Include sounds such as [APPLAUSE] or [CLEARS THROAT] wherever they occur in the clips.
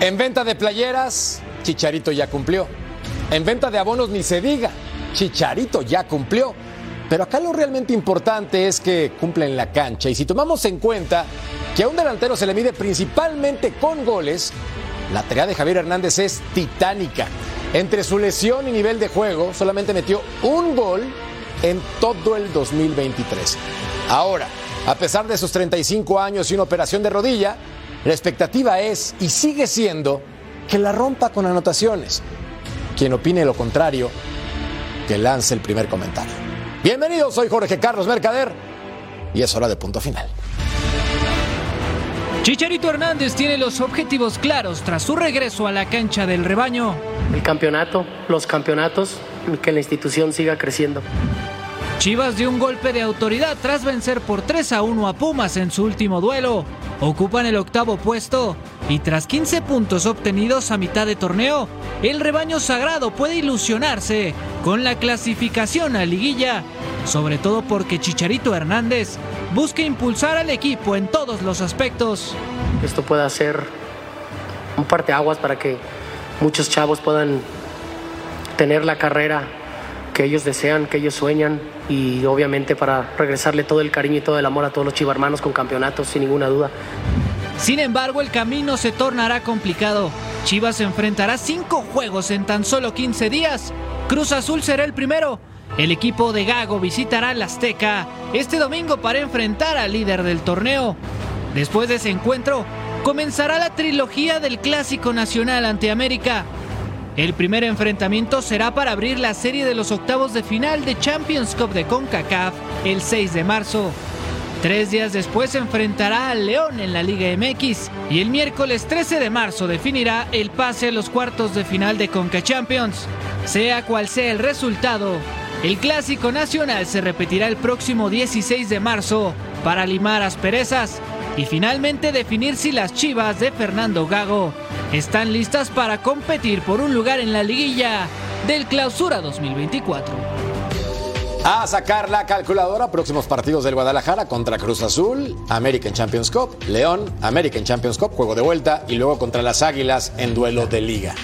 En venta de playeras, Chicharito ya cumplió. En venta de abonos ni se diga, Chicharito ya cumplió. Pero acá lo realmente importante es que cumple en la cancha. Y si tomamos en cuenta que a un delantero se le mide principalmente con goles, la tarea de Javier Hernández es titánica. Entre su lesión y nivel de juego, solamente metió un gol en todo el 2023. Ahora, a pesar de sus 35 años y una operación de rodilla, la expectativa es y sigue siendo que la rompa con anotaciones. Quien opine lo contrario, que lance el primer comentario. Bienvenidos, soy Jorge Carlos Mercader y es hora de punto final. Chicharito Hernández tiene los objetivos claros tras su regreso a la cancha del rebaño. El campeonato, los campeonatos, y que la institución siga creciendo. Chivas dio un golpe de autoridad tras vencer por 3 a 1 a Pumas en su último duelo. Ocupan el octavo puesto y tras 15 puntos obtenidos a mitad de torneo, el rebaño sagrado puede ilusionarse con la clasificación a liguilla, sobre todo porque Chicharito Hernández busca impulsar al equipo en todos los aspectos. Esto puede ser un parteaguas para que muchos chavos puedan tener la carrera que ellos desean, que ellos sueñan y obviamente para regresarle todo el cariño y todo el amor a todos los chivarmanos con campeonatos, sin ninguna duda. Sin embargo, el camino se tornará complicado. Chivas enfrentará cinco juegos en tan solo 15 días. Cruz Azul será el primero. El equipo de Gago visitará la Azteca este domingo para enfrentar al líder del torneo. Después de ese encuentro, comenzará la trilogía del Clásico Nacional ante América. El primer enfrentamiento será para abrir la serie de los octavos de final de Champions Cup de CONCACAF el 6 de marzo. Tres días después se enfrentará al León en la Liga MX y el miércoles 13 de marzo definirá el pase a los cuartos de final de Conca Champions. Sea cual sea el resultado, el Clásico Nacional se repetirá el próximo 16 de marzo para limar asperezas y finalmente definir si las Chivas de Fernando Gago están listas para competir por un lugar en la liguilla del Clausura 2024. A sacar la calculadora, próximos partidos del Guadalajara contra Cruz Azul, American Champions Cup, León, American Champions Cup, juego de vuelta y luego contra las Águilas en duelo de liga.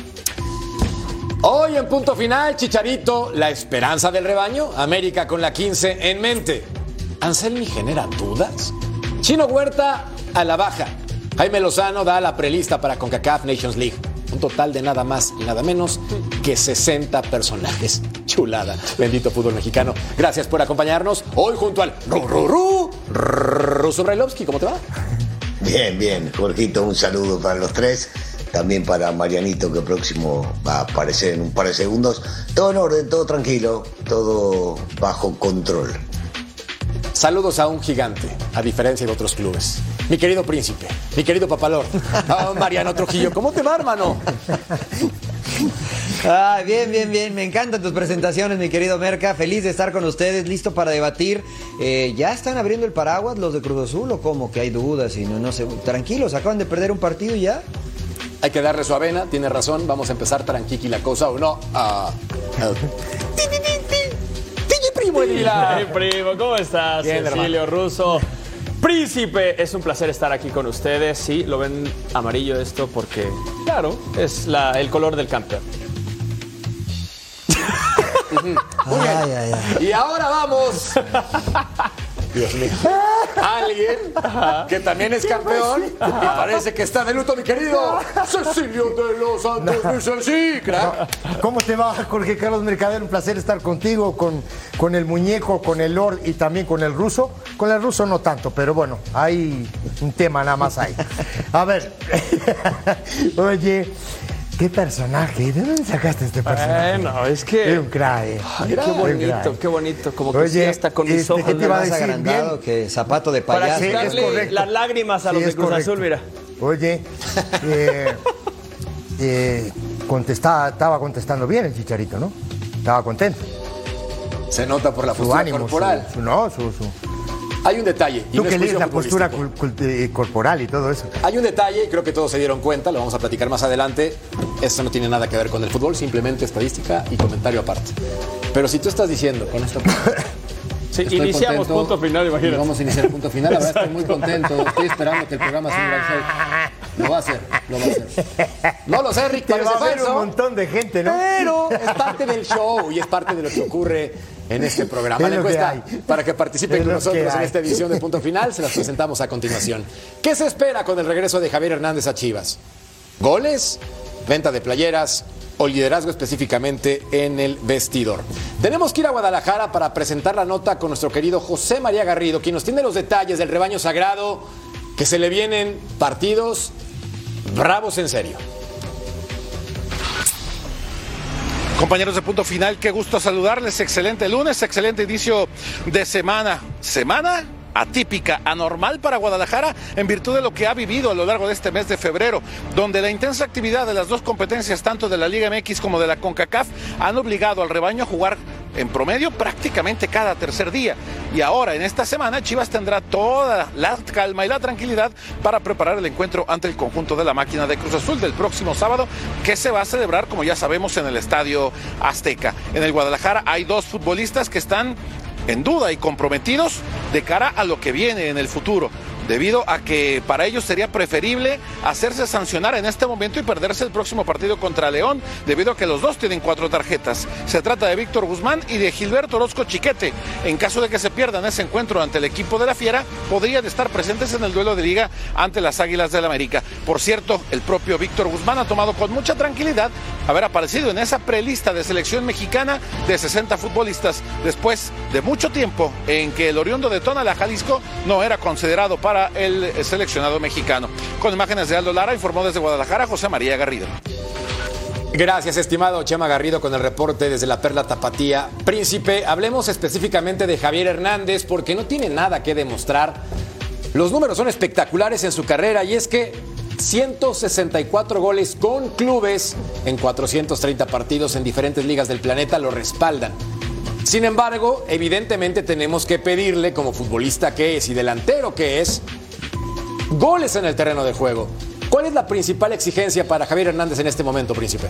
Hoy en punto final, Chicharito, la esperanza del rebaño, América con la 15 en mente. ¿Anselmi genera dudas? Chino Huerta a la baja. Jaime Lozano da la prelista para CONCACAF Nations League. Un total de nada más y nada menos que 60 personajes. Chulada. Bendito fútbol mexicano. Gracias por acompañarnos hoy junto al Ru, Ruso Brailovsky. ¿Cómo te va? Bien, bien. Jorgito, un saludo para los tres. También para Marianito, que próximo va a aparecer en un par de segundos. Todo en orden, todo tranquilo, todo bajo control. Saludos a un gigante, a diferencia de otros clubes. Mi querido príncipe, mi querido papalor, [LAUGHS] oh, Mariano Trujillo, ¿cómo te va, hermano? [LAUGHS] Ah, bien, bien, bien. Me encantan tus presentaciones, mi querido Merca. Feliz de estar con ustedes, listo para debatir. Eh, ¿Ya están abriendo el paraguas los de Cruz Azul o cómo? Que hay dudas y no, no sé. Tranquilos, acaban de perder un partido y ya. Hay que darle su avena, tiene razón. Vamos a empezar tranquiqui la cosa o no. Ah, ah. Hey, [LAUGHS] primo, ¿cómo estás? Bien, Cecilio Russo. Príncipe, es un placer estar aquí con ustedes. Sí, lo ven amarillo esto porque, claro, es la- el color del campeón. [LAUGHS] Muy bien. Ay, ay, ay. Y ahora vamos. [LAUGHS] Dios mío. Alguien que también es campeón y parece que está de luto, mi querido Cecilio de los Santos Michel. Crack. ¿Cómo te va, Jorge Carlos Mercader? Un placer estar contigo, con, con el muñeco, con el Lord y también con el ruso. Con el ruso no tanto, pero bueno, hay un tema nada más ahí. A ver, [LAUGHS] oye, qué personaje, ¿de dónde sacaste este personaje? Bueno, es que- Es un crack. eh. Ay, qué bonito, qué bonito. Como que Oye, sí, hasta con mis este, ojos. ¿qué te iba a Más decir? agrandado Bien. que zapato de Para payaso. Quitarle correcto. las lágrimas a los de Cruz correcto. Azul, mira. Oye, [LAUGHS] eh, eh, contestaba, estaba contestando bien el chicharito, ¿no? Estaba contento. Se nota por la Su ánimo, corporal. su- su- no, su, su- Hay un detalle. y Tú no es que lees la postura eh, corporal y todo eso. Hay un detalle, y creo que todos se dieron cuenta, lo vamos a platicar más adelante. Esto no tiene nada que ver con el fútbol, simplemente estadística y comentario aparte. Pero si tú estás diciendo con esto. [LAUGHS] Sí, estoy iniciamos contento, punto final, imagínate. Vamos a iniciar el punto final. La verdad estoy muy contento. Estoy esperando que el programa sea un gran show. Lo va a hacer, lo va a hacer. No lo sé, Rick, Te parece va a un falso. montón de gente, ¿no? Pero es parte del show y es parte de lo que ocurre en este [LAUGHS] programa. La que para que participen con nosotros en esta edición de [LAUGHS] Punto Final se las presentamos a continuación. ¿Qué se espera con el regreso de Javier Hernández a Chivas? ¿Goles? ¿Venta de playeras? ¿O liderazgo específicamente en el vestidor? Tenemos que ir a Guadalajara para presentar la nota con nuestro querido José María Garrido, quien nos tiene los detalles del rebaño sagrado, que se le vienen partidos bravos en serio. Compañeros de punto final, qué gusto saludarles. Excelente lunes, excelente inicio de semana. ¿Semana? Atípica, anormal para Guadalajara en virtud de lo que ha vivido a lo largo de este mes de febrero, donde la intensa actividad de las dos competencias, tanto de la Liga MX como de la CONCACAF, han obligado al rebaño a jugar en promedio prácticamente cada tercer día. Y ahora, en esta semana, Chivas tendrá toda la calma y la tranquilidad para preparar el encuentro ante el conjunto de la máquina de Cruz Azul del próximo sábado, que se va a celebrar, como ya sabemos, en el Estadio Azteca. En el Guadalajara hay dos futbolistas que están en duda y comprometidos de cara a lo que viene en el futuro, debido a que para ellos sería preferible hacerse sancionar en este momento y perderse el próximo partido contra León, debido a que los dos tienen cuatro tarjetas. Se trata de Víctor Guzmán y de Gilberto Orozco Chiquete. En caso de que se pierdan ese encuentro ante el equipo de la Fiera, podrían estar presentes en el duelo de liga ante las Águilas del América. Por cierto, el propio Víctor Guzmán ha tomado con mucha tranquilidad haber aparecido en esa prelista de selección mexicana de 60 futbolistas después de mucho tiempo en que el oriundo de Tonalá, Jalisco, no era considerado para el seleccionado mexicano. Con imágenes de Aldo Lara, informó desde Guadalajara José María Garrido. Gracias, estimado Chema Garrido, con el reporte desde la Perla Tapatía. Príncipe, hablemos específicamente de Javier Hernández porque no tiene nada que demostrar. Los números son espectaculares en su carrera y es que 164 goles con clubes en 430 partidos en diferentes ligas del planeta lo respaldan. Sin embargo, evidentemente tenemos que pedirle, como futbolista que es y delantero que es, goles en el terreno de juego. ¿Cuál es la principal exigencia para Javier Hernández en este momento, príncipe?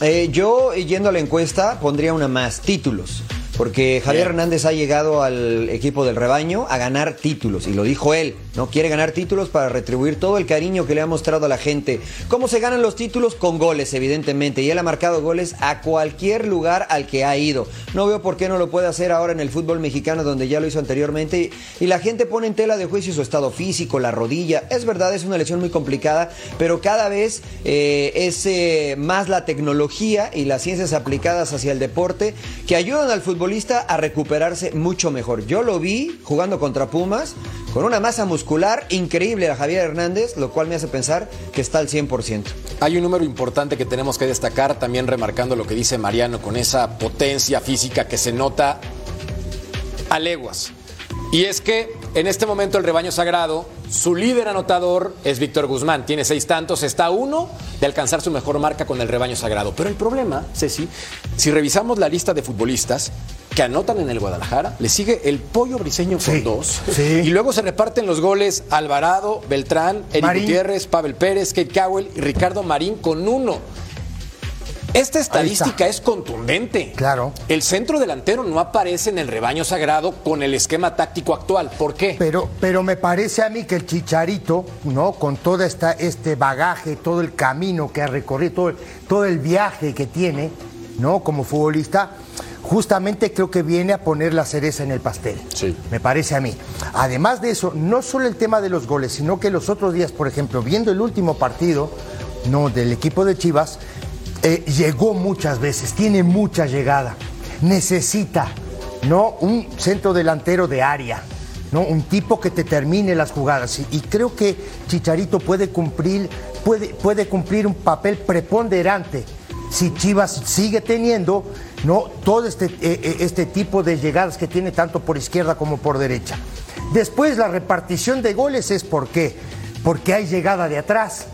Eh, yo, yendo a la encuesta, pondría una más, títulos. Porque Javier Bien. Hernández ha llegado al equipo del rebaño a ganar títulos, y lo dijo él, ¿no? Quiere ganar títulos para retribuir todo el cariño que le ha mostrado a la gente. ¿Cómo se ganan los títulos? Con goles, evidentemente, y él ha marcado goles a cualquier lugar al que ha ido. No veo por qué no lo puede hacer ahora en el fútbol mexicano, donde ya lo hizo anteriormente, y, la gente pone en tela de juicio su estado físico, la rodilla. Es verdad, es una lesión muy complicada, pero cada vez eh, es eh, más la tecnología y las ciencias aplicadas hacia el deporte que ayudan al futbolista a recuperarse mucho mejor. Yo lo vi jugando contra Pumas con una masa muscular increíble a Javier Hernández, lo cual me hace pensar que está al 100%. Hay un número importante que tenemos que destacar, también remarcando lo que dice Mariano con esa potencia física que se nota a leguas. Y es que en este momento el rebaño sagrado, su líder anotador es Víctor Guzmán. Tiene seis tantos, está a uno de alcanzar su mejor marca con el rebaño sagrado. Pero el problema, Ceci, si revisamos la lista de futbolistas que anotan en el Guadalajara, le sigue el Pollo Briseño con Sí, dos. sí. Y luego se reparten los goles Alvarado, Beltrán, Eric Marín. Gutiérrez, Pavel Pérez, Kate Cowell y Ricardo Marín con uno. Esta estadística es contundente. Claro. El centro delantero no aparece en el rebaño sagrado con el esquema táctico actual. ¿Por qué? Pero, pero me parece a mí que el Chicharito, ¿no? Con todo esta, este bagaje, todo el camino que ha recorrido, todo todo el viaje que tiene, ¿no? Como futbolista, justamente creo que viene a poner la cereza en el pastel. Sí. Me parece a mí. Además de eso, no solo el tema de los goles, sino que los otros días, por ejemplo, viendo el último partido, no, del equipo de Chivas, eh, llegó muchas veces, tiene mucha llegada. Necesita, ¿no? Un centro delantero de área. ¿no? Un tipo que te termine las jugadas. Y, creo que Chicharito puede cumplir, puede, puede cumplir un papel preponderante si Chivas sigue teniendo ¿no? todo este, eh, eh, este tipo de llegadas que tiene tanto por izquierda como por derecha. Después la repartición de goles es por qué. Porque hay llegada de atrás,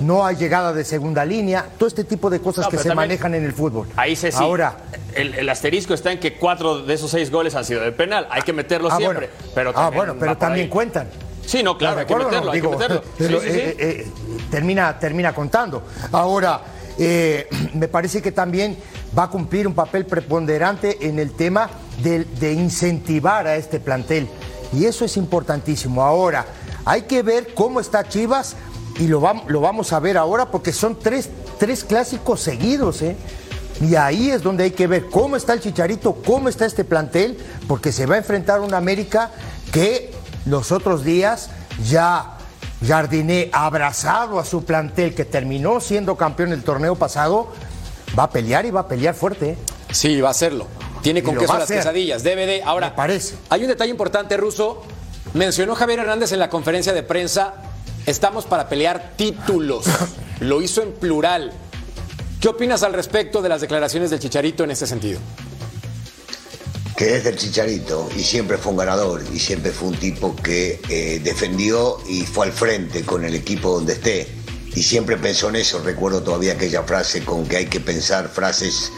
no hay llegada de segunda línea, todo este tipo de cosas No, que se manejan en el fútbol. Ahí se sí. Ahora, el, el asterisco está en que cuatro de esos seis goles han sido de penal. Hay que meterlo ah, siempre. bueno, pero ah, bueno, pero también ahí. cuentan. Sí, no, claro, hay ¿Estás que meterlo, no? hay que meterlo. [LAUGHS] Sí, pero, sí, sí. eh, eh, termina, termina contando. Ahora, eh, [CLEARS THROAT] me parece que también va a cumplir un papel preponderante en el tema de, de incentivar a este plantel. Y eso es importantísimo. Ahora, hay que ver cómo está Chivas y lo, lo vamos a ver ahora porque son tres, tres clásicos seguidos, ¿eh? Y ahí es donde hay que ver cómo está el Chicharito, cómo está este plantel, porque se va a enfrentar a una América que los otros días ya Jardiné, abrazado a su plantel que terminó siendo campeón el torneo pasado, va a pelear y va a pelear fuerte. ¿eh? Sí, va a hacerlo. Tiene con queso las hacer. quesadillas. Debe de. Ahora, Me parece. hay un detalle importante, Ruso. Mencionó Javier Hernández en la conferencia de prensa. Estamos para pelear títulos. Lo hizo en plural. ¿Qué opinas al respecto de las declaraciones del Chicharito en ese sentido? que es del Chicharito y siempre fue un ganador y siempre fue un tipo que eh, defendió y fue al frente con el equipo donde esté y siempre pensó en eso. Recuerdo todavía aquella frase con que hay que pensar frases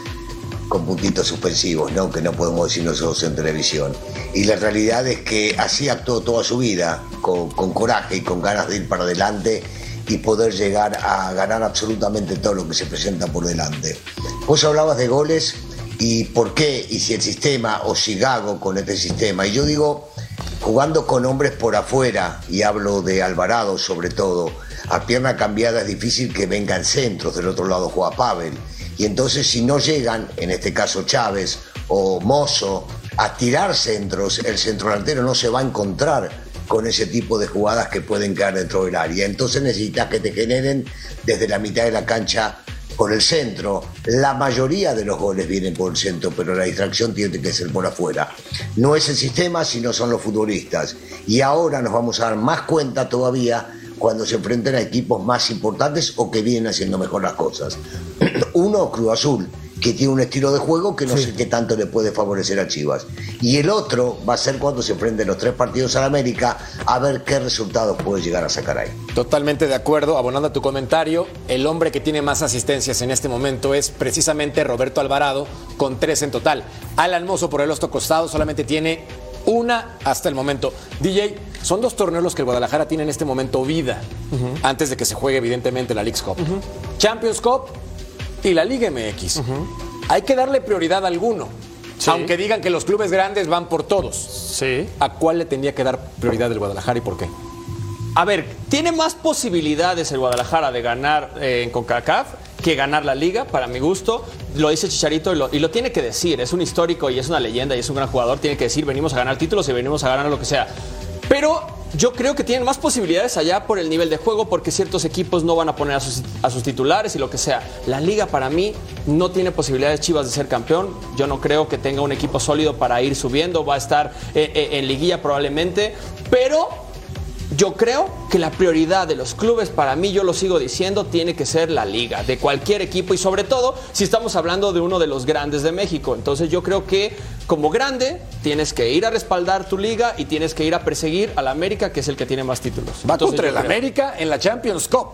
con puntitos suspensivos, ¿no? que no podemos decir nosotros en televisión. Y la realidad es que así actuó toda su vida, con, coraje y con ganas de ir para adelante y poder llegar a ganar absolutamente todo lo que se presenta por delante. Vos hablabas de goles y por qué, y si el sistema o si Gago con este sistema. Y yo digo, jugando con hombres por afuera, y hablo de Alvarado sobre todo, a pierna cambiada es difícil que vengan centros, del otro lado juega Pavel. Y entonces si no llegan, en este caso Chávez o Mozo, a tirar centros, el centro delantero no se va a encontrar con ese tipo de jugadas que pueden caer dentro del área. Entonces necesitas que te generen desde la mitad de la cancha por el centro. La mayoría de los goles vienen por el centro, pero la distracción tiene que ser por afuera. No es el sistema, sino son los futbolistas. Y ahora nos vamos a dar más cuenta todavía cuando se enfrenten a equipos más importantes o que vienen haciendo mejor las cosas. [CLEARS THROAT] Uno, Cruz Azul, que tiene un estilo de juego que no sé qué tanto le puede favorecer a Chivas. Y el otro va a ser cuando se enfrenten los tres partidos a América, a ver qué resultados puede llegar a sacar ahí. Totalmente de acuerdo, abonando a tu comentario, el hombre que tiene más asistencias en este momento es precisamente Roberto Alvarado, con tres en total. Alan Mozo por el otro costado solamente tiene una hasta el momento. DJ, son dos torneos los que el Guadalajara tiene en este momento vida, antes de que se juegue evidentemente la League's Cup. Champions Cup y la Liga MX. Hay que darle prioridad a alguno. Sí. Aunque digan que los clubes grandes van por todos. Sí. ¿A cuál le tendría que dar prioridad el Guadalajara y por qué? A ver, tiene más posibilidades el Guadalajara de ganar eh, en CONCACAF que ganar la liga, para mi gusto. Lo dice Chicharito y lo, y lo tiene que decir. Es un histórico y es una leyenda y es un gran jugador. Tiene que decir, venimos a ganar títulos y venimos a ganar lo que sea. Pero yo creo que tienen más posibilidades allá por el nivel de juego porque ciertos equipos no van a poner a sus, titulares y lo que sea. La liga para mí no tiene posibilidades Chivas de ser campeón. Yo no creo que tenga un equipo sólido para ir subiendo. Va a estar eh, eh, en liguilla probablemente. Pero yo creo que la prioridad de los clubes, para mí, yo lo sigo diciendo, tiene que ser la liga, de cualquier equipo y sobre todo si estamos hablando de uno de los grandes de México. Entonces yo creo que como grande tienes que ir a respaldar tu liga y tienes que ir a perseguir al América, que es el que tiene más títulos. Va Entonces, contra el creo- América en la Champions Cup.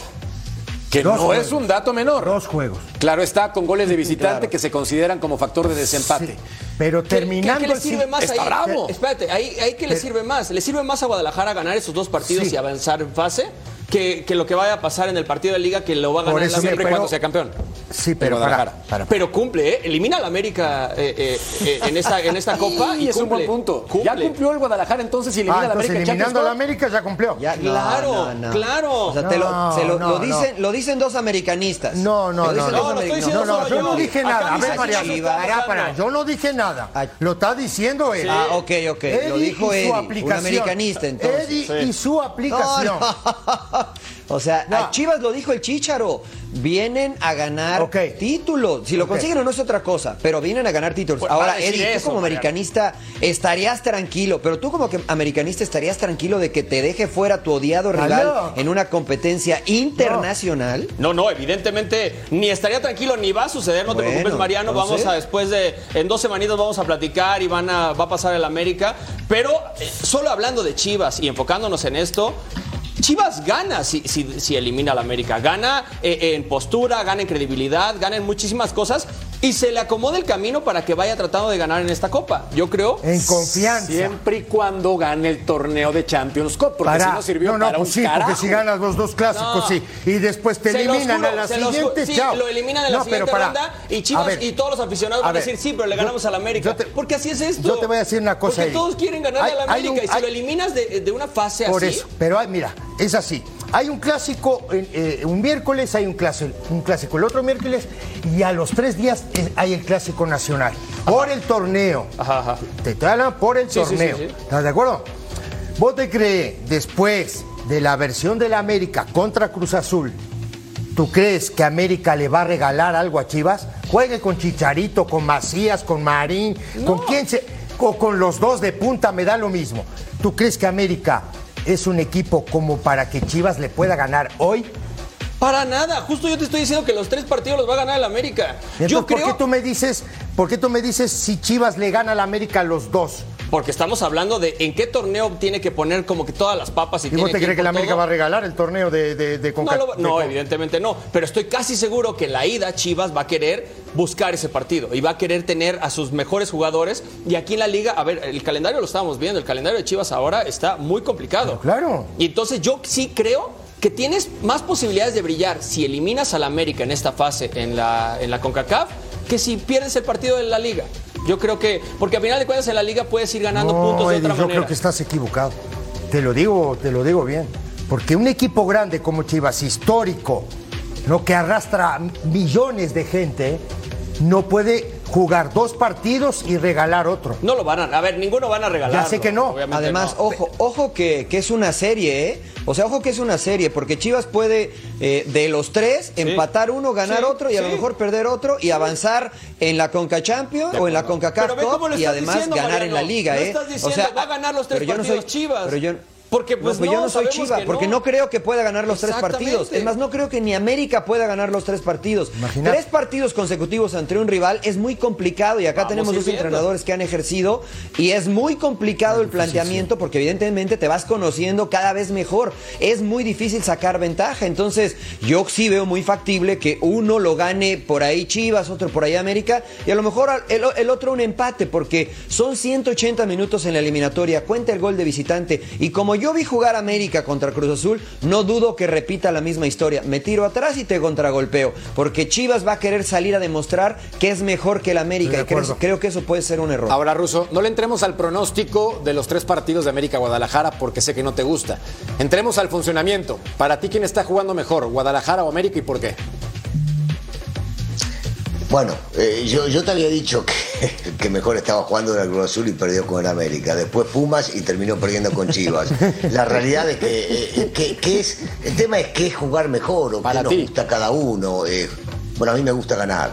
Que Dos no juegos. es un dato menor. Dos juegos. Claro está, con goles de visitante Claro. que se consideran como factor de desempate. Sí, Pero ¿Qué- terminando ¿Qué, qué le el sirve más está ahí? bravo. Espérate, ahí, ahí ¿qué le Pero- sirve más? ¿Le sirve más a Guadalajara ganar esos dos partidos Sí. y avanzar en fase? Que, que lo que vaya a pasar en el partido de liga que lo va a ganar Siempre cuando sea campeón. Sí, pero para, Guadalajara. para- Pero cumple, ¿eh? Elimina al América eh, eh, eh, en, esta, en esta [LAUGHS] copa y es un buen punto. Cumple. Ya cumplió el Guadalajara, entonces y elimina Ah, a la entonces América. en eliminando a la Champions, América ya cumplió. Ya, no, Claro, no, no. claro. O sea, te lo, se lo, no, lo no. dicen, lo dicen dos americanistas. No, no, Lo dicen no, dos no, No, no, yo no dije nada. A dice ver, Chivas, para, para, yo no dije nada. Ah. Lo está diciendo él. Ah, ok, ok. Lo dijo su un aplicación. americanista, entonces. Eddie y su aplicación. No, [LAUGHS] no. O sea, No. a Chivas lo dijo el Chícharo. Vienen a ganar Ok. títulos. Si lo consiguen o no es otra cosa, pero vienen a ganar títulos. Pues Ahora, Eddie, eso, tú como americanista estarías tranquilo, pero tú como que americanista estarías tranquilo de que te deje fuera tu odiado rival en una competencia internacional. No, no, evidentemente ni estaría tranquilo ni va a suceder, no te Bueno, preocupes, Mariano. entonces- Vamos a después de en dos semanitas vamos a platicar y van a va a pasar el América, pero eh, solo hablando de Chivas y enfocándonos en esto. Chivas gana si, si, si elimina al América, gana eh, en postura, gana en credibilidad, gana en muchísimas cosas y se le acomoda el camino para que vaya tratando de ganar en esta copa. Yo creo. En confianza. Siempre y cuando gane el torneo de Champions Cup, porque Para- si no sirvió no, no, para pues un sí, carajo. porque si ganas los dos clásicos, No. sí. Y después te Se eliminan juro, a la siguiente, sí, chao. lo eliminan en la siguiente para- ronda y a Chivas ver, y todos los aficionados a van a ver, decir sí, pero le yo- ganamos al América. yo te- porque así es esto. yo te voy a decir una cosa, Porque todos quieren ganarle Hay- al hay América un- y si hay- lo eliminas de, de una fase Por así. eso, pero hay- mira, es así. Hay un clásico, eh, un miércoles hay un clásico, un clásico el otro miércoles y a los tres días eh, hay el clásico nacional. Por el torneo. Ajá, ajá. Te estoy hablando por el Sí, torneo. sí, sí. ¿Estás de acuerdo? ¿Vos te crees, después de la versión de la América contra Cruz Azul, ¿tú crees que América le va a regalar algo a Chivas? Juegue con Chicharito, con Macías, con Marín, con quien se. O con los dos de punta, me da lo mismo. ¿Tú crees que América es un equipo como para que Chivas le pueda ganar hoy? Para nada. Justo yo te estoy diciendo que los tres partidos los va a ganar el América. Entonces, yo ¿por creo. qué tú me dices, por qué tú me dices si Chivas le gana a la América los dos? Porque estamos hablando de en qué torneo tiene que poner como que todas las papas y ¿Y tiene vos te crees que por la América todo. va a regalar el torneo de, de, de No, lo de evidentemente no. Pero estoy casi seguro que la ida Chivas va a querer buscar ese partido y va a querer tener a sus mejores jugadores. Y aquí en la liga, a ver, el calendario lo estábamos viendo. El calendario de Chivas ahora está muy complicado. Claro. Y entonces yo sí creo que tienes más posibilidades de brillar si eliminas al América en esta fase en la, en la CONCACAF que si pierdes el partido de la liga. Yo creo que, porque a final de cuentas en la liga puedes ir ganando No, puntos de Eddie, otra yo manera. creo que estás equivocado. Te lo digo, te lo digo bien. Porque un equipo grande como Chivas, histórico, no que arrastra millones de gente, no puede jugar dos partidos y regalar otro. No lo van a, a ver, ninguno van a regalar. Ya sé que no. Además, ojo, ojo que, que es una serie, ¿eh? O sea, ojo que es una serie, porque Chivas puede eh, de los tres empatar uno, ganar Sí, otro y a lo mejor perder otro y avanzar en la Conca Champions o en la ve Cup y además diciendo, ganar en la liga, No ¿eh? estás diciendo, va a ganar los tres pero yo no partidos soy Chivas. Pero yo, Porque, no, pues, yo no, soy que porque no. creo que pueda ganar los tres partidos. Es más, no creo que ni América pueda ganar los tres partidos. Imagínate. Tres partidos consecutivos ante un rival es muy complicado y acá Vamos tenemos dos viendo. entrenadores que han ejercido y es muy complicado el planteamiento porque evidentemente te vas conociendo cada vez mejor. Es muy difícil sacar ventaja. Entonces, yo sí veo muy factible que uno lo gane por ahí Chivas, otro por ahí América y a lo mejor el, el otro un empate porque son 180 minutos en la eliminatoria. Cuenta el gol de visitante y como yo vi jugar América contra Cruz Azul, no dudo que repita la misma historia. Me tiro atrás y te contragolpeo porque Chivas va a querer salir a demostrar que es mejor que el América y creo, que eso puede ser un error. Ahora, Ruso, no le entremos al pronóstico de los tres partidos de América Guadalajara porque sé que no te gusta. Entremos al funcionamiento. Para ti, ¿quién está jugando mejor, Guadalajara o América y por qué? Bueno, eh, yo, yo te había dicho que, [LAUGHS] que mejor estaba jugando en el Cruz Azul y perdió con el América. Después Pumas y terminó perdiendo con Chivas. La realidad es que, eh, que- que es, el tema es qué es jugar mejor o Para qué ti. nos gusta cada uno. eh. bueno, a mí me gusta ganar.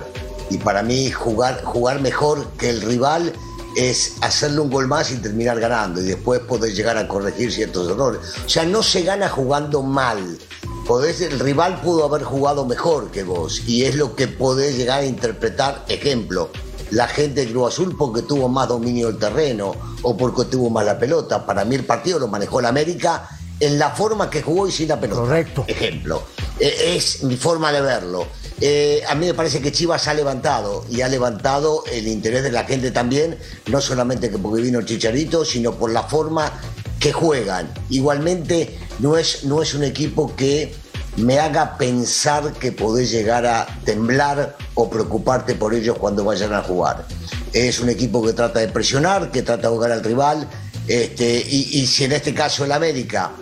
Y para mí jugar, jugar mejor que el rival es hacerle un gol más y terminar ganando. Y después poder llegar a corregir ciertos errores. O sea, no se gana jugando mal. Podés, el rival pudo haber jugado mejor que vos y es lo que podés llegar a interpretar. Ejemplo, la gente de Cruz Azul porque tuvo más dominio del terreno o porque tuvo más la pelota. Para mí el partido lo manejó el América en la forma que jugó y sin la pelota. Correcto. Ejemplo, Eh, es mi forma de verlo. Eh, a mí me parece que Chivas ha levantado y ha levantado el interés de la gente también, no solamente que porque vino el Chicharito, sino por la forma que juegan. Igualmente, no es, no es un equipo que me haga pensar que podés llegar a temblar o preocuparte por ellos cuando vayan a jugar. Es un equipo que trata de presionar, que trata de jugar al rival, este, y, y si en este caso el América,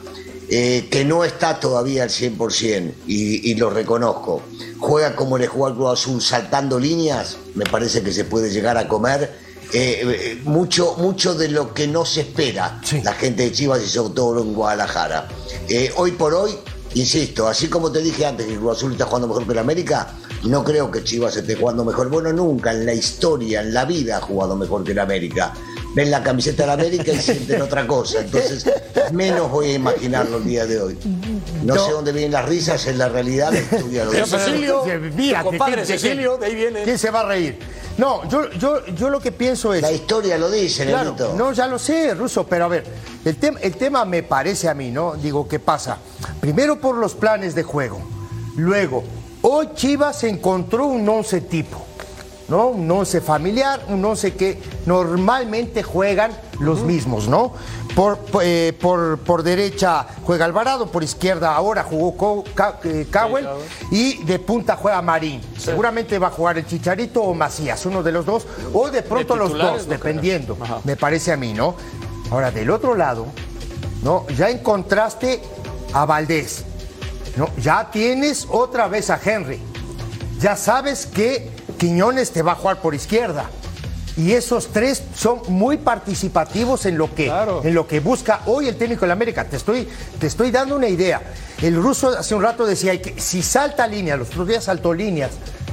eh, que no está todavía al 100%, y, y lo reconozco, juega como le juega al Cruz Azul, saltando líneas, me parece que se puede llegar a comer eh, eh, mucho, mucho de lo que no se espera la gente de Chivas y sobre todo en Guadalajara. Eh, hoy por hoy, insisto, así como te dije antes que Cruz Azul está jugando mejor que el América, no creo que Chivas esté jugando mejor. Bueno, nunca en la historia, en la vida ha jugado mejor que el América. Ven la camiseta del América y sienten otra cosa. Entonces, menos voy a imaginarlo el día de hoy. No, sé dónde vienen las risas, en la realidad estudia lo Pero dice. Cecilio, fíjate, compadre ¿quién- Cecilio, de ahí viene. ¿Quién se va a reír? No, yo, yo, yo lo que pienso es. La historia lo dice, Claro, no, ya lo sé, Ruso, pero a ver, el, tem- el tema me parece a mí, ¿no? Digo, ¿qué pasa? Primero por los planes de juego. Luego, hoy Chivas encontró un once tipo, ¿no? Un once familiar, un once que normalmente juegan los mismos, ¿no? Por, eh, por, por derecha juega Alvarado, por izquierda ahora jugó eh, Cowell y de punta juega Marín. Seguramente va a jugar el Chicharito o Macías, uno de los dos, o de pronto los dos, dependiendo, me parece a mí, ¿no? Ahora, del otro lado, ¿no? Ya encontraste a Valdés, ¿no? Ya tienes otra vez a Henry. Ya sabes que Quiñones te va a jugar por izquierda. Y esos tres son muy participativos en lo que, en lo que busca hoy el técnico de la América. Te estoy, te estoy dando una idea. El ruso hace un rato decía que si salta línea, los otros días saltó líneas,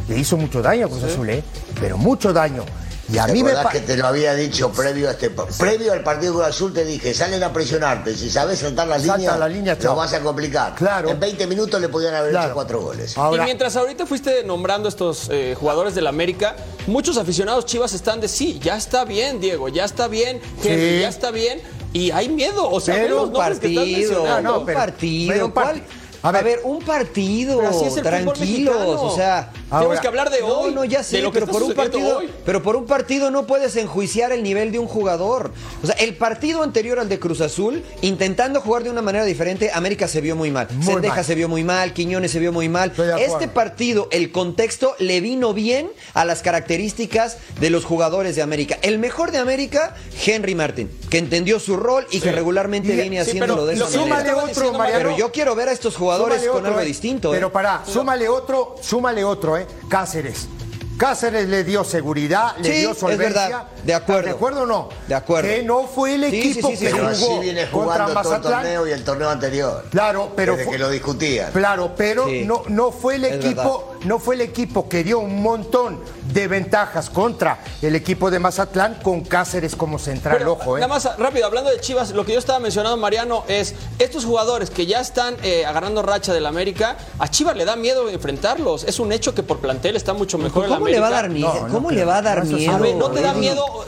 le hizo mucho daño a Cruz Azul, ¿eh? pero mucho daño. Y a ¿Te mí me que te lo había dicho previo a este previo al partido Cruz Azul te dije, salen a presionarte, si sabes saltar las Salta líneas, la línea, lo vas a complicar. Claro. En 20 minutos le podían haber Claro. hecho cuatro goles. Ahora- y mientras ahorita fuiste nombrando estos eh, jugadores del América, muchos aficionados chivas están de sí, ya está bien, Diego, ya está bien, Henry, Sí. ya está bien. Y hay miedo, o sea, Pero los un nombres que partido, mencionando. No, un pero- partido. pero un ¿cuál? A a ver, un partido, tranquilos, o sea, Tenemos ahora- que hablar de hoy. no, no, ya de sé, lo que pero por un partido, hoy. pero por un partido no puedes enjuiciar el nivel de un jugador. O sea, el partido anterior al de Cruz Azul, intentando jugar de una manera diferente, América se vio muy mal. Muy Sendeja mal. se vio muy mal, Quiñones se vio muy mal. Este partido, el contexto le vino bien a las características de los jugadores de América. El mejor de América, Henry Martin, que entendió su rol y que regularmente viene sí, haciéndolo pero de esa manera. Pero yo quiero ver a estos jugadores Súmale con otro, algo eh. distinto. ¿eh? Pero para, súmale otro, súmale otro, ¿eh? Cáceres. Cáceres le dio seguridad, le dio solvencia. De acuerdo. ¿De acuerdo o no? De acuerdo. Que no fue el Sí, equipo sí, sí, sí, que Pero jugó así viene contra todo el Mazatlán. torneo y el torneo anterior. Claro, pero Desde fue- que lo discutían. Claro, pero Sí. no, no fue el Es equipo, no fue el equipo que dio un montón de ventajas contra el equipo de Mazatlán con Cáceres como central, Pero, ojo, ¿eh? Nada más rápido, hablando de Chivas, lo que yo estaba mencionando, Mariano, es estos jugadores que ya están eh, agarrando racha del América, a Chivas le da miedo enfrentarlos. Es un hecho que por plantel está mucho mejor el ¿Cómo América. le va a dar miedo? No, no ¿Cómo creo. le va a dar miedo? A ver, ¿no te da Eddie?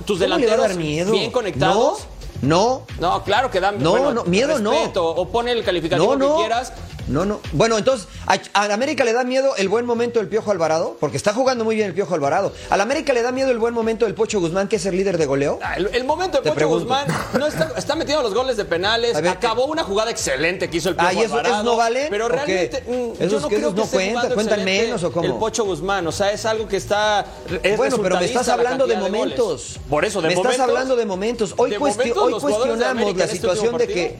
Tus ¿Cómo le va a dar delanteros miedo? bien conectados? No, no. No, claro que dan No, bueno, no, miedo no. O pone el calificativo No, no. que quieras. No, no. Bueno, entonces, ¿a, a América le da miedo el buen momento del Piojo Alvarado? Porque está jugando muy bien el Piojo Alvarado. ¿A la América le da miedo el buen momento del Pocho Guzmán, que es el líder de goleo? Ah, El, el momento de Te Pocho pregunto. Guzmán no está, [LAUGHS] está metiendo los goles de penales. Ver, acabó una jugada excelente que hizo el Piojo Ah, ¿y eso- Alvarado, esos no valen? Pero realmente mm, ¿Esos yo no que creo que no esté cuentan? jugando ¿Cuentan excelente menos o cómo? El Pocho Guzmán, o sea, es algo que está es bueno, pero me estás hablando de momentos. Por eso, de Me momentos. estás hablando de momentos. Hoy, de cuestio- momentos, hoy los jugadores de cuestionamos América la este situación de que.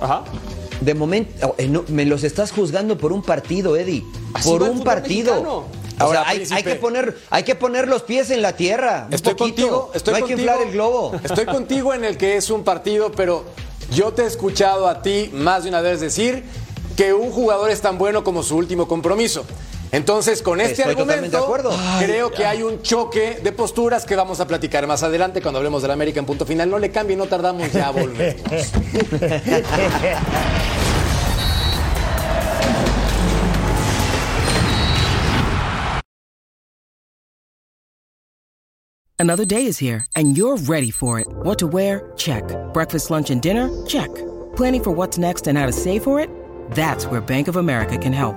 Ajá. De momento, eh, no, me los estás juzgando por un partido, Eddie. Así por un partido. mexicano. Ahora, O sea, hay, que poner, hay que poner los pies en la tierra. un Estoy poquito. contigo, estoy no hay contigo. que inflar el globo. Estoy contigo en el que es un partido, pero yo te he escuchado a ti más de una vez decir que un jugador es tan bueno como su último compromiso. Entonces, con este Estoy argumento, de acuerdo. creo que hay un choque de posturas que vamos a platicar más adelante cuando hablemos del América en punto final. No le cambie, no tardamos, ya volvemos. Another day is here, and you're ready for it. What to wear? Check. Breakfast, lunch, and dinner? Check. Planning for what's next and how to save for it? That's where Bank of America can help.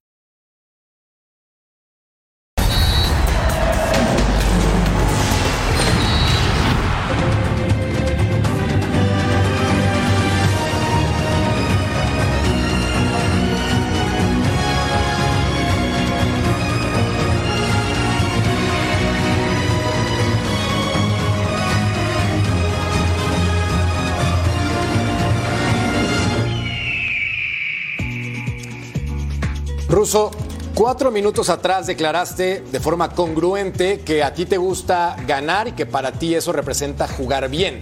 Ruso, cuatro minutos atrás declaraste de forma congruente que a ti te gusta ganar y que para ti eso representa jugar bien.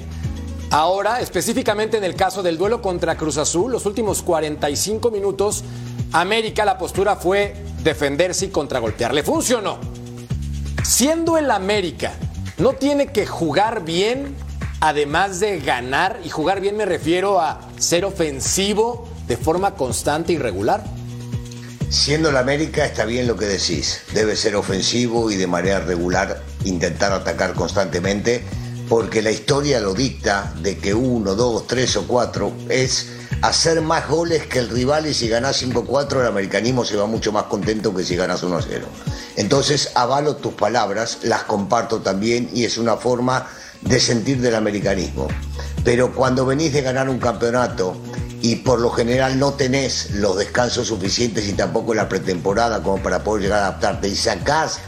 Ahora, específicamente en el caso del duelo contra Cruz Azul, los últimos 45 minutos, América la postura fue defenderse y contragolpear. ¿Le funcionó? Siendo el América, ¿no tiene que jugar bien además de ganar? Y jugar bien me refiero a ser ofensivo de forma constante y regular. Siendo la América está bien lo que decís. Debe ser ofensivo y de manera regular intentar atacar constantemente porque la historia lo dicta de que uno, dos, tres o cuatro es hacer más goles que el rival y si ganás 5-4 el americanismo se va mucho más contento que si ganas 1-0. Entonces avalo tus palabras, las comparto también y es una forma de sentir del americanismo. Pero cuando venís de ganar un campeonato y por lo general no tenés los descansos suficientes y tampoco la pretemporada como para poder llegar a adaptarte y sacás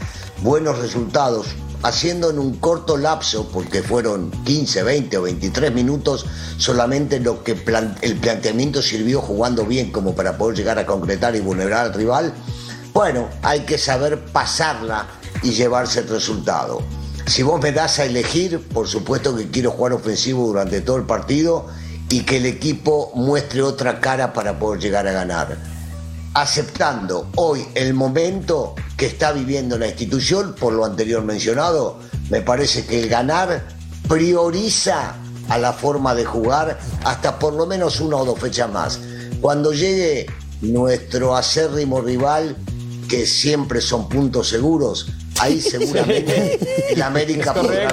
buenos resultados haciendo en un corto lapso, porque fueron 15, 20 o 23 minutos, solamente lo que el planteamiento sirvió jugando bien como para poder llegar a concretar y vulnerar al rival, bueno, hay que saber pasarla y llevarse el resultado. Si vos me das a elegir, por supuesto que quiero jugar ofensivo durante todo el partido y que el equipo muestre otra cara para poder llegar a ganar. Aceptando hoy el momento que está viviendo la institución, por lo anterior mencionado, me parece que el ganar prioriza a la forma de jugar hasta por lo menos una o dos fechas más. Cuando llegue nuestro acérrimo rival, que siempre son puntos seguros, ahí seguramente el América podrá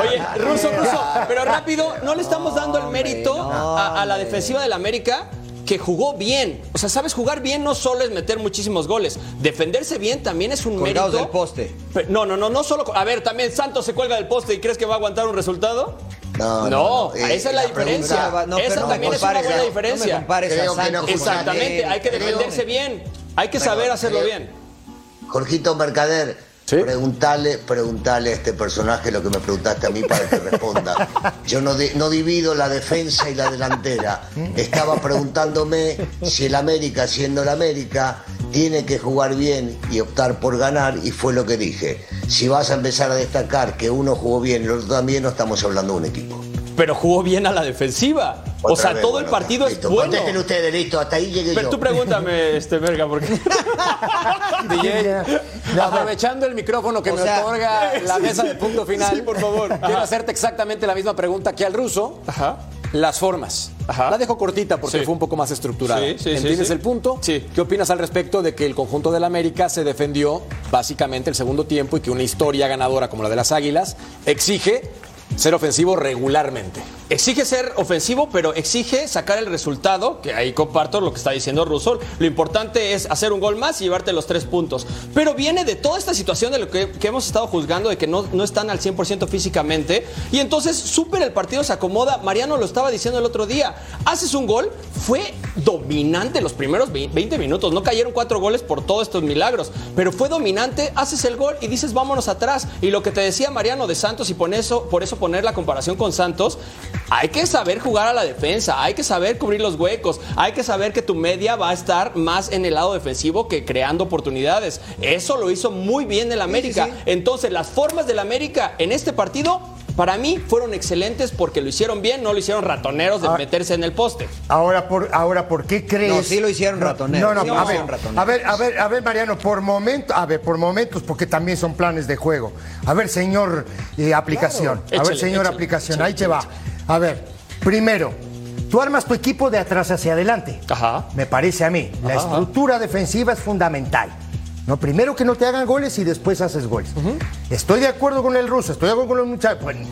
Oye, Ruso, Ruso, pero rápido, no le estamos dando el mérito a, a la defensiva del América que jugó bien. O sea, sabes, jugar bien no solo es meter muchísimos goles. Defenderse bien también es un Colgados mérito. del poste. Pero- no, no, no, no solo. A ver, también Santos se cuelga del poste y crees que va a aguantar un resultado. No, No, no, no. Eh, esa es la, la diferencia. pregunta- no, pero esa también es una buena diferencia. me. Exactamente, hay que defenderse bien. Hay que saber hacerlo creo- bien. Jorgito Mercader, Sí. preguntale, preguntale a este personaje lo que me preguntaste a mí para que responda. Yo no, no divido la defensa y la delantera. Estaba preguntándome si el América, siendo el América, tiene que jugar bien y optar por ganar, y fue lo que dije. Si vas a empezar a destacar que uno jugó bien y el otro también, no estamos hablando de un equipo. Pero jugó bien a la defensiva. o sea, vez, todo bueno, el partido listo. es bueno. Contesten ustedes, listo, hasta ahí llegué Pero yo. tú pregúntame, [LAUGHS] este verga, porque. [LAUGHS] DJ, [LAUGHS] aprovechando el micrófono que O me sea, otorga la mesa de punto final. Sí, por favor. Quiero hacerte exactamente la misma pregunta que al ruso. Ajá. Las formas. Ajá. La dejo cortita porque Sí. fue un poco más estructurada. Sí, sí, sí, ¿Entiendes sí. el punto? Sí. ¿Qué opinas al respecto de que el conjunto del América se defendió básicamente el segundo tiempo y que una historia ganadora como la de las Águilas exige ser ofensivo regularmente? Exige ser ofensivo, pero exige sacar el resultado, que ahí comparto lo que está diciendo Russo. Lo importante es hacer un gol más y llevarte los tres puntos. Pero viene de toda esta situación de lo que, hemos estado juzgando, de que no, no están al 100% físicamente. Y entonces, súper el partido se acomoda. Mariano lo estaba diciendo el otro día. Haces un gol, fue dominante los primeros ve- 20 minutos. No cayeron cuatro goles por todos estos milagros, pero fue dominante. Haces el gol y dices, vámonos atrás. Y lo que te decía Mariano de Santos, y por eso, por eso poner la comparación con Santos, hay que saber jugar a la defensa, hay que saber cubrir los huecos, hay que saber que tu media va a estar más en el lado defensivo que creando oportunidades. Eso lo hizo muy bien el América. Entonces, las formas del América en este partido, para mí, fueron excelentes porque lo hicieron bien, no lo hicieron ratoneros de Ah. meterse en el poste. Ahora, por, ahora, ¿por qué crees? No, sí lo hicieron ratoneros, No, no, sí a, ver, ratoneros. a ver, a ver, a ver, Mariano, por momentos, a ver, por momentos, porque también son planes de juego. A ver, señor eh, aplicación. a ver, señor échale, aplicación, échale, ahí te va. A ver, primero, tú armas tu equipo de atrás hacia adelante. Ajá. Me parece a mí. La Ajá, estructura defensiva es fundamental. No, primero que no te hagan goles y después haces goles. Estoy de acuerdo con el ruso, estoy de acuerdo con los muchachos. Bueno,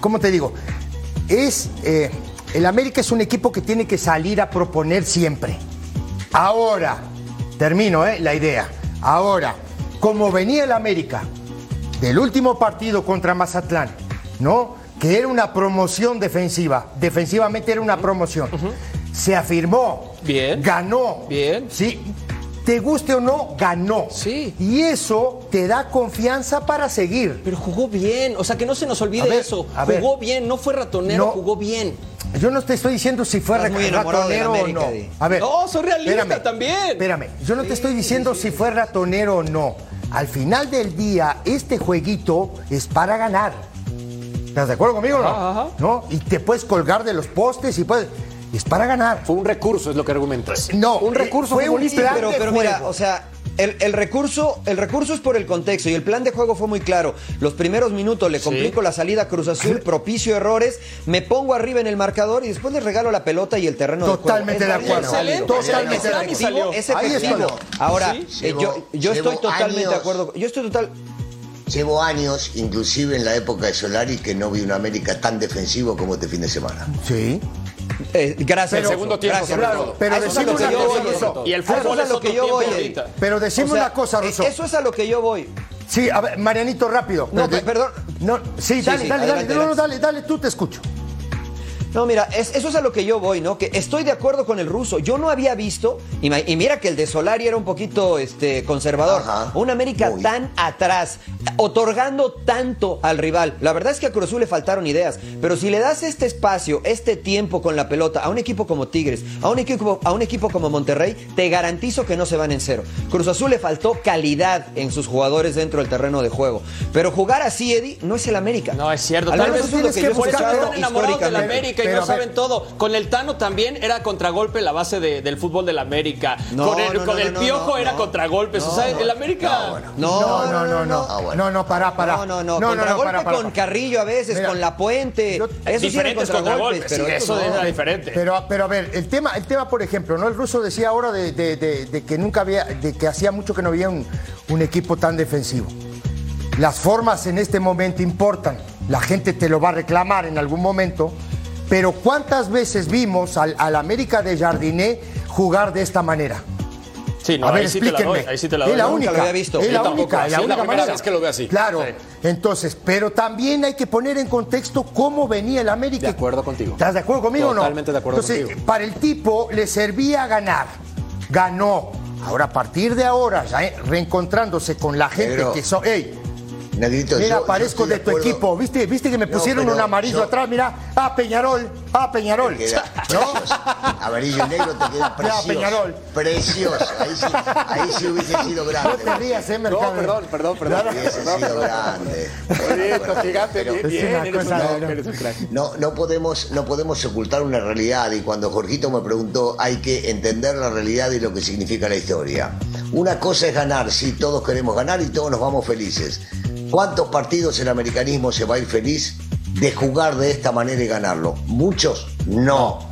¿cómo te digo? es, eh, el América es un equipo que tiene que salir a proponer siempre. Ahora, termino eh, la idea. Ahora, como venía el América del último partido contra Mazatlán, ¿no? Que era una promoción defensiva. Defensivamente era una promoción. Se afirmó. Bien. Ganó. Bien. Sí. Te guste o no, ganó. Sí. Y eso te da confianza para seguir. Pero jugó bien, o sea que no se nos olvide ver, eso. Jugó bien, no fue ratonero, No. jugó bien. Yo no te estoy diciendo si fue ratonero o no. A ver. No, soy realista espérame, también. Espérame, yo no te estoy diciendo si fue ratonero o no. Al final del día, este jueguito es para ganar. ¿Estás de acuerdo conmigo o no? Ajá, ajá. ¿No? Y te puedes colgar de los postes y puedes. Es para ganar. Fue un recurso, es lo que argumentas. No, un recurso fue un plan pero, de pero mira, juego. o sea, el, el recurso, el recurso es por el contexto y el plan de juego fue muy claro. Los primeros minutos le complico la salida a Cruz Azul, [LAUGHS] propicio errores, me pongo arriba en el marcador y después le regalo la pelota y el terreno de Totalmente juego. de acuerdo. Excelente. Totalmente de acuerdo. Es Ahí efectivo. está. Ahora, Sí. eh, yo, yo Llevo- estoy totalmente de acuerdo. Yo estoy total. Llevo años, inclusive en la época de Solari, que no vi un América tan defensivo como este fin de semana. Sí. eh, gracias. El segundo tiempo, Gracias, sobre todo. Pero eso decime lo que una yo cosa, voy. Russo. Y el eso fútbol es a lo que yo voy. Pero decime O sea, una cosa, eh, Russo. Eso es a lo que yo voy. Sí, a ver, Marianito, rápido. No, Pero- pe- perdón. No, sí, dale, sí, dale, adelante, dale. No, no, dale, dale, tú te escucho. No, mira, es- eso es a lo que yo voy, ¿no? Que estoy de acuerdo con el ruso. Yo no había visto, y, mira que el de Solari era un poquito este, conservador, Ajá. un América Muy. tan atrás, otorgando tanto al rival. La verdad es que a Cruz Azul le faltaron ideas, pero si le das este espacio, este tiempo con la pelota a un equipo como Tigres, a un equipo, a un equipo como Monterrey, te garantizo que no se van en cero. Cruz Azul le faltó calidad en sus jugadores dentro del terreno de juego. Pero jugar así, Eddie, no es el América. No, es cierto. Al Tal vez es lo que que yo he escuchado de la históricamente. América Pero, ver. saben todo. Con el Tano también era contragolpe la base de- del fútbol del América. No, con el, no, con no, el no, Piojo no, era no. contragolpes. o sea, el América. No, No, no, no, no. No, no, pará, pará. No, no, no. no, contragolpe con. Carrillo a veces, Mira, con La Puente. yo- eso sí eran Diferentes contragolpes, contragolpes. pero eso no. era diferente. Pero, pero a ver, el tema, el tema, por ejemplo, ¿no? El ruso decía ahora de, de- de- de que nunca había, de que hacía mucho que no había un, un equipo tan defensivo. Las formas en este momento importan. La gente te lo va a reclamar en algún momento. Pero ¿cuántas veces vimos al, al América de Jardiné jugar de esta manera? Sí, no, a ver, ahí sí te la explíquenme. doy. Ahí sí te la es doy. la Nunca única. lo había visto. Es la única, es la es la única manera. vez que lo veo así. Claro. Sí. Entonces, pero también hay que poner en contexto cómo venía el América. De acuerdo contigo. ¿Estás de acuerdo conmigo o no? Totalmente de acuerdo Entonces, contigo. para el tipo le servía ganar. Ganó. Ahora, a partir de ahora, ya, eh, reencontrándose con la gente Pero- que son. ¡Ey! Negrito, Mira, yo- parezco de tu acuerdo. equipo. ¿Viste, ¿Viste que me No, pusieron un amarillo yo- atrás? Mira, ah, Peñarol, ah, Peñarol. Precioso. [LAUGHS] [LAUGHS] Amarillo y negro te queda [LAUGHS] precioso. Peñarol. Precioso. Ahí sí, ahí sí hubiese sido No grande. te rías, eh, Mercado. perdón, perdón, perdón. Hubiese sido grande. ¿no? No, no, podemos, no podemos ocultar una realidad y cuando Jorgito me preguntó hay que entender la realidad y lo que significa la historia. Una cosa es ganar, sí, todos queremos ganar y todos nos vamos felices. ¿Cuántos partidos el americanismo se va a ir feliz de jugar de esta manera y ganarlo? ¿Muchos? No.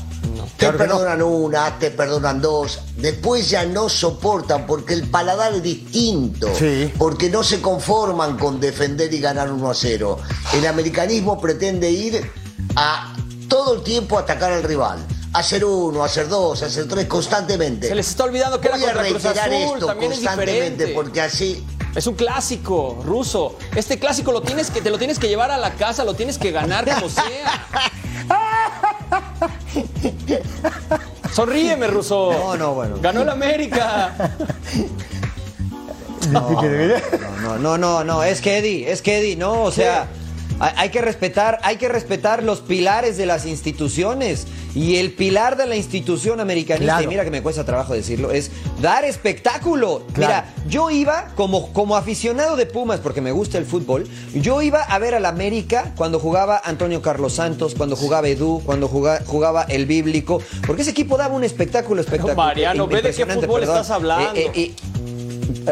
Te Claro que no. perdonan una, te perdonan dos, después ya no soportan porque el paladar es distinto, Sí. porque no se conforman con defender y ganar 1 a 0. El americanismo pretende ir a todo el tiempo a atacar al rival, hacer uno, hacer dos, hacer tres constantemente. Se les está olvidando que era Voy a contra Cruz reiterar Azul. esto También es constantemente diferente. porque así Es un clásico ruso. Este clásico lo tienes que, te lo tienes que llevar a la casa, lo tienes que ganar como sea. Sonríeme, ruso. No, no, bueno. Ganó el América. [LAUGHS] No, no, no, no, es que Eddie, es que Eddie, no, o sea, hay que respetar, hay que respetar los pilares de las instituciones. Y el pilar de la institución americanista, Claro. y mira que me cuesta trabajo decirlo, es dar espectáculo. Claro. Mira, yo iba como, como aficionado de Pumas, porque me gusta el fútbol, yo iba a ver al América cuando jugaba Antonio Carlos Santos, cuando jugaba Edu, cuando jugaba, jugaba el Bíblico, porque ese equipo daba un espectáculo espectacular. Mariano, ve de qué fútbol estás hablando.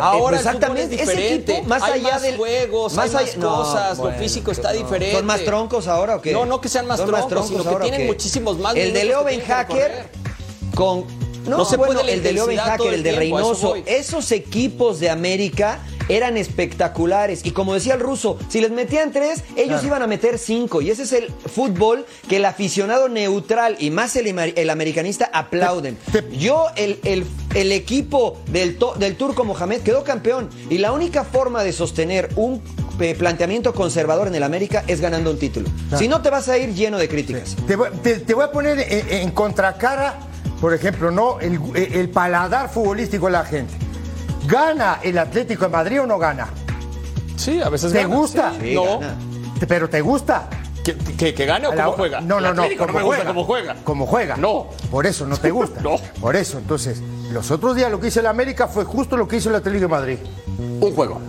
Ahora el exactamente, fútbol es ese equipo, más hay allá más del juegos, más hay más no, cosas, bueno, lo físico está no. diferente. ¿Son más troncos ahora o qué? No, no que sean más ¿Son troncos, sino que ahora tienen qué? muchísimos más El de Leo que Ben tienen que Hacker correr. con no, No se bueno, puede el de Leo Ben intensidad todo Hacker, el el de Reynoso, esos equipos de América eran espectaculares. Y como decía el ruso, si les metían tres, ellos iban a meter cinco. Y ese es el fútbol que el aficionado neutral y más el, el americanista aplauden. Yo, el, el- el equipo del, to- del turco Mohamed quedó campeón. Y la única forma de sostener un eh, planteamiento conservador en el América es ganando un título. Si no, te vas a ir lleno de críticas. Te voy, te- te voy a poner en, en contracara, por ejemplo, ¿no? El, el paladar futbolístico de la gente. ¿Gana el Atlético de Madrid o no gana? Sí, a veces ¿Te gana. gusta? Sí, no. Te- ¿Pero te gusta? ¿Que, que, que gane o cómo juega? No, no, El no. No me ¿cómo gusta cómo juega. ¿Cómo juega? No. Por eso no te gusta. [LAUGHS] No. Por eso, entonces, los otros días lo que hizo el América fue justo lo que hizo el Atlético de Madrid. Un juego.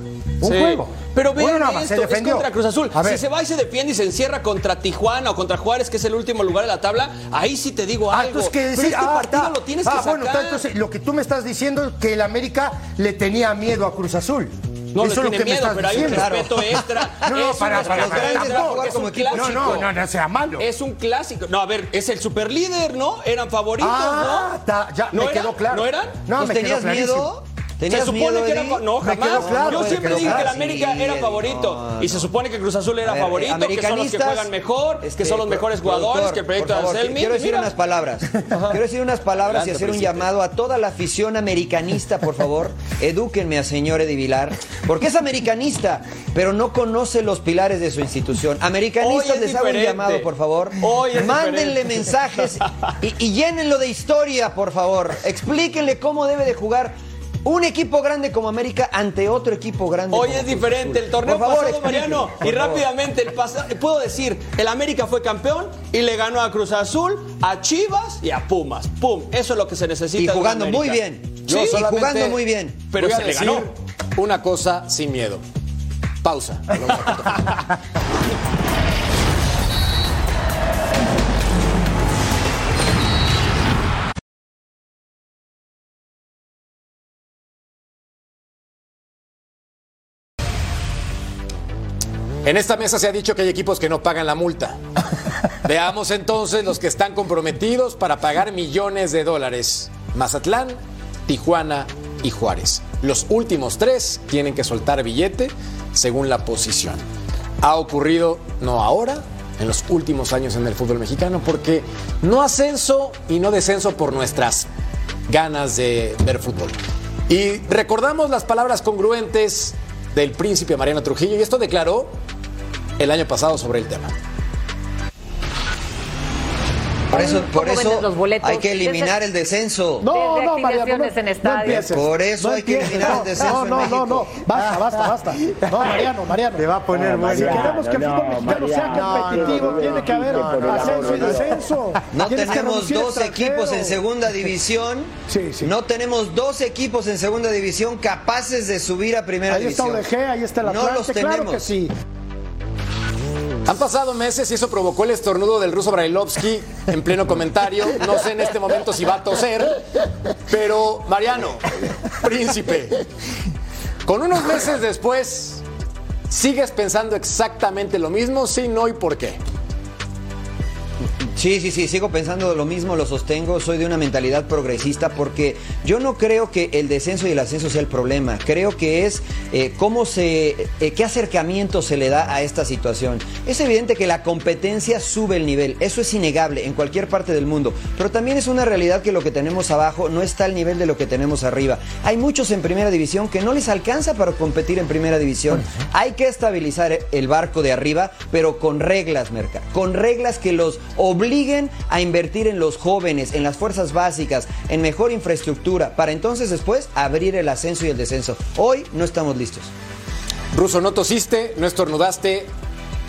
Un Sí. juego. Pero vean nada más, esto, se es contra Cruz Azul. A ver. Si se va y se defiende y se encierra contra Tijuana o contra Juárez, que es el último lugar de la tabla, ahí sí te digo Ah, algo. entonces, ¿qué Pero decir? este Ah, partido está. lo tienes ah, que sacar. bueno, entonces lo que tú me estás diciendo es que el América le tenía miedo a Cruz Azul. No le Eso es lo que me miedo, estás pero hay un diciendo. respeto extra. [LAUGHS] No, no, para, para, para, tampoco. es un No, clásico. no, no, no sea malo. Es un clásico. No, a ver, es el superlíder, ¿no? Eran favoritos, Ah, ¿no? ya, ¿No me eran? quedó claro. ¿No eran? No, Pues me tenías miedo. Se ¿Tenías supone que era no, jamás. claro, Yo siempre dije que el. América Sí, era favorito no, y se supone que Cruz Azul era ver, favorito, que son los que juegan mejor, este, que son los mejores jugadores, que el proyecto de Anselmi. Quiero decir Mira. unas palabras. [LAUGHS] Quiero decir unas palabras y hacer un presidente. llamado a toda la afición americanista, por favor. [LAUGHS] Edúquenme a señor Eddie Vilar, porque es americanista, pero no conoce los pilares de su institución. Americanistas, les hago un llamado, por favor. Hoy Mándenle diferente. mensajes y, y llénenlo de historia, por favor. Explíquenle cómo debe de jugar un equipo grande como América ante otro equipo grande. Hoy como es diferente Azul. el torneo Por favor, pasado, Mariano. por Y favor. rápidamente, el pasa- puedo decir, el América fue campeón y le ganó a Cruz Azul, a Chivas y a Pumas. Pum, eso es lo que se necesita. Y jugando muy bien. Yo Sí, y jugando muy bien. Pero a se le ganó. una cosa sin miedo. Pausa. [LAUGHS] En esta mesa se ha dicho que hay equipos que no pagan la multa. [LAUGHS] Veamos entonces los que están comprometidos para pagar millones de dólares. Mazatlán, Tijuana y Juárez. Los últimos tres tienen que soltar billete según la posición. Ha ocurrido no ahora, en los últimos años en el fútbol mexicano, porque no ascenso y no descenso por nuestras ganas de ver fútbol. Y recordamos las palabras congruentes del príncipe Mariano Trujillo, y esto declaró el año pasado sobre el tema. Por eso, por ¿Cómo eso los boletos? hay que eliminar Desde- el descenso. No, no, afiliaciones no, en no empieces. Por eso No hay que eliminar el no, descenso No, no, no, no, basta, basta, basta. No, Mariano, Mariano. Te va a poner Si Mariano. queremos que el fútbol mexicano sea competitivo, tiene que haber ascenso y descenso. No tenemos dos equipos en segunda división. Sí, sí. No tenemos dos equipos en segunda división capaces de subir a primera Ahí está división. ODG, ahí está el No los claro tenemos. que sí. Han pasado meses y eso provocó el estornudo del ruso Brailovsky en pleno comentario. No sé en este momento si va a toser, pero Mariano, príncipe, con unos meses después, ¿sigues pensando exactamente lo mismo? Sí, no y por qué. Sí, sí, sí, sigo pensando lo mismo, lo sostengo, soy de una mentalidad progresista porque yo no creo que el descenso y el ascenso sea el problema, creo que es eh, cómo se, eh, qué acercamiento se le da a esta situación. Es evidente que la competencia sube el nivel, eso es innegable en cualquier parte del mundo, pero también es una realidad que lo que tenemos abajo no está al nivel de lo que tenemos arriba. Hay muchos en primera división que no les alcanza para competir en primera división. Hay que estabilizar el barco de arriba, pero con reglas, Merca, con reglas que los obliguen a invertir en los jóvenes, en las fuerzas básicas, en mejor infraestructura, para entonces después abrir el ascenso y el descenso. Hoy no estamos listos. Ruso, ¿no tosiste? ¿No estornudaste?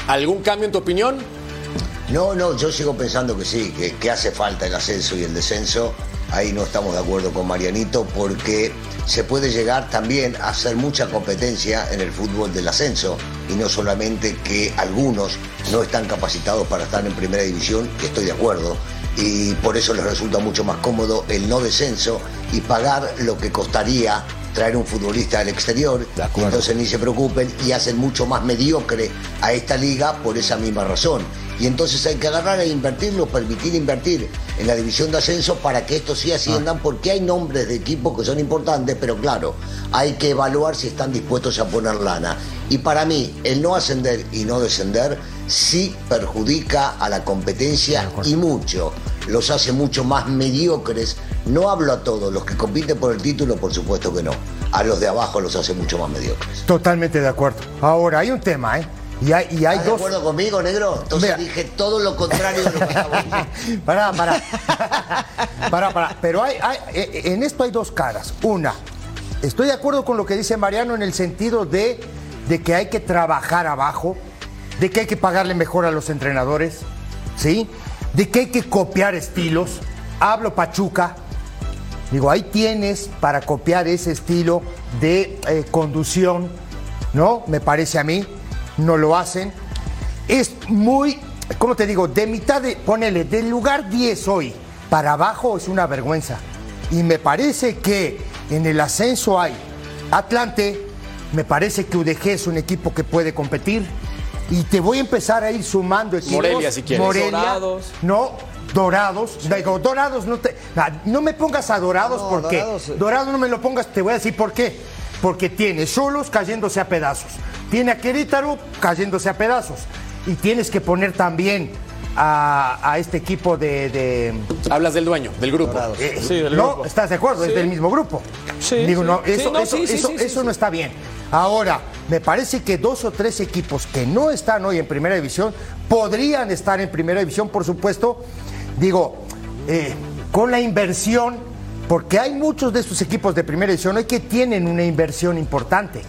¿Algún cambio en tu opinión? No, no, yo sigo pensando que sí, que, que hace falta el ascenso y el descenso. Ahí no estamos de acuerdo con Marianito porque se puede llegar también a hacer mucha competencia en el fútbol del ascenso y no solamente que algunos no están capacitados para estar en primera división, que estoy de acuerdo, y por eso les resulta mucho más cómodo el no descenso y pagar lo que costaría traer un futbolista del exterior, entonces ni se preocupen y hacen mucho más mediocre a esta liga por esa misma razón. Y entonces hay que agarrar e invertirlo, permitir invertir en la división de ascenso para que estos sí asciendan, porque hay nombres de equipos que son importantes, pero claro, hay que evaluar si están dispuestos a poner lana. Y para mí, el no ascender y no descender sí perjudica a la competencia y mucho. Los hace mucho más mediocres. No hablo a todos, los que compiten por el título, por supuesto que no. A los de abajo los hace mucho más mediocres. Totalmente de acuerdo. Ahora, hay un tema, ¿eh? Y hay, y hay ¿Estás de dos. acuerdo conmigo, negro? Entonces Mira. dije todo lo contrario de lo que acabo de. [LAUGHS] Pará, pará. [LAUGHS] pará, pará. Pero hay, hay- eh, en esto hay dos caras. Una, estoy de acuerdo con lo que dice Mariano en el sentido de, de que hay que trabajar abajo, de que hay que pagarle mejor a los entrenadores, ¿sí? De que hay que copiar estilos. Hablo Pachuca. Digo, ahí tienes para copiar ese estilo de eh, conducción, ¿no? Me parece a mí. No lo hacen. Es muy, ¿cómo te digo? De mitad de, ponele, del lugar 10 hoy para abajo es una vergüenza. Y me parece que en el ascenso hay Atlante, me parece que UDG es un equipo que puede competir. Y te voy a empezar a ir sumando equipos. Morelia, si quieres. Morelia, Dorados. no, Dorados. Digo, Dorados, no, te, na- no me pongas a Dorados No, porque Dorados, eh. Dorados no me lo pongas, te voy a decir por qué. Porque tiene Solos cayéndose a pedazos. Tiene a Querétaro cayéndose a pedazos. Y tienes que poner también a, a este equipo de. de- Hablas del dueño, del grupo. Dorados. eh, Sí, del no, grupo. ¿estás de acuerdo? Sí. Es del mismo grupo. Sí, Digo, sí. no, Sí, eso, no, eso, sí, sí, eso, sí, sí, eso sí. no está bien. Ahora, me parece que dos o tres equipos que no están hoy en primera división podrían estar en primera división, por supuesto. Digo, eh, con la inversión, porque hay muchos de estos equipos de primera división hoy que tienen una inversión importante.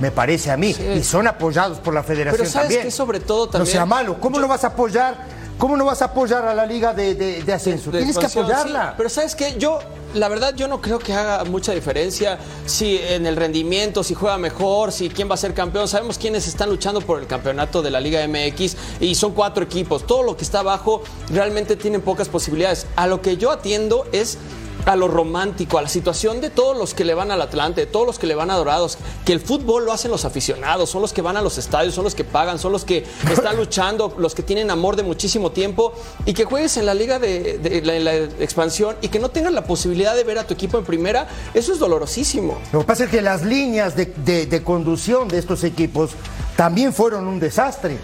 Me parece a mí. Y son apoyados por la federación Pero ¿sabes también. qué? Sobre todo No también- sea malo. ¿Cómo no vas a apoyar? ¿Cómo no vas a apoyar a la liga de, de- de ascenso? de Tienes que apoyarla. sí. pero sabes qué, yo la verdad yo no creo que haga mucha diferencia si en el rendimiento, si juega mejor, si quién va a ser campeón. Sabemos quiénes están luchando por el campeonato de la Liga MX y son cuatro equipos. Todo lo que está abajo realmente tienen pocas posibilidades. A lo que yo atiendo es a lo romántico, a la situación de todos los que le van al Atlante, de todos los que le van a Dorados, que el fútbol lo hacen los aficionados, son los que van a los estadios, son los que pagan, son los que [LAUGHS] están luchando, los que tienen amor de muchísimo tiempo y que juegues en la liga de, de- la, expansión y que no tengas la posibilidad de ver a tu equipo en primera, eso es dolorosísimo. Lo que pasa es que las líneas de conducción de estos equipos también fueron un desastre.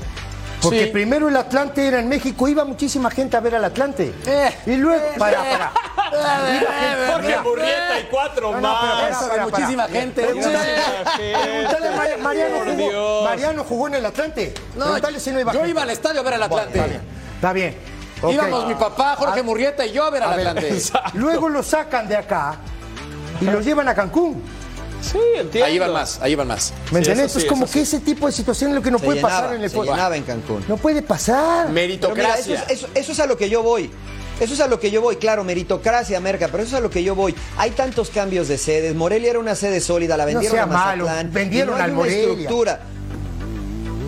Porque Sí. primero el Atlante era en México, iba muchísima gente a ver al Atlante. y luego, para, para. Iba gente- Jorge mira. Murrieta y cuatro No, no, pero más. espera. muchísima gente. Pregúntale, Mariano, Por jugó, Dios. Mariano jugó en el Atlante. Si no iba yo gente. iba al estadio a ver al Bueno, Atlante. está bien. Está bien. Íbamos mi papá, Jorge A- Murrieta y yo a ver al Atlante. Luego lo sacan de acá y lo llevan a Cancún. Sí, entiendo. Ahí van más, ahí van más. ¿Me Sí, entiendes? eso es sí, como que ese tipo de situación es lo que no Se puede llenaba, pasar en el se llenaba en Cancún. No puede pasar. Mira, Meritocracia. eso, es, eso- eso es a lo que yo voy. Eso es a lo que yo voy, claro, meritocracia, merca, pero eso es a lo que yo voy. Hay tantos cambios de sedes. Morelia era una sede sólida, la vendieron sea a Mazatlán. malo, vendieron y no hay al una Morelia. estructura.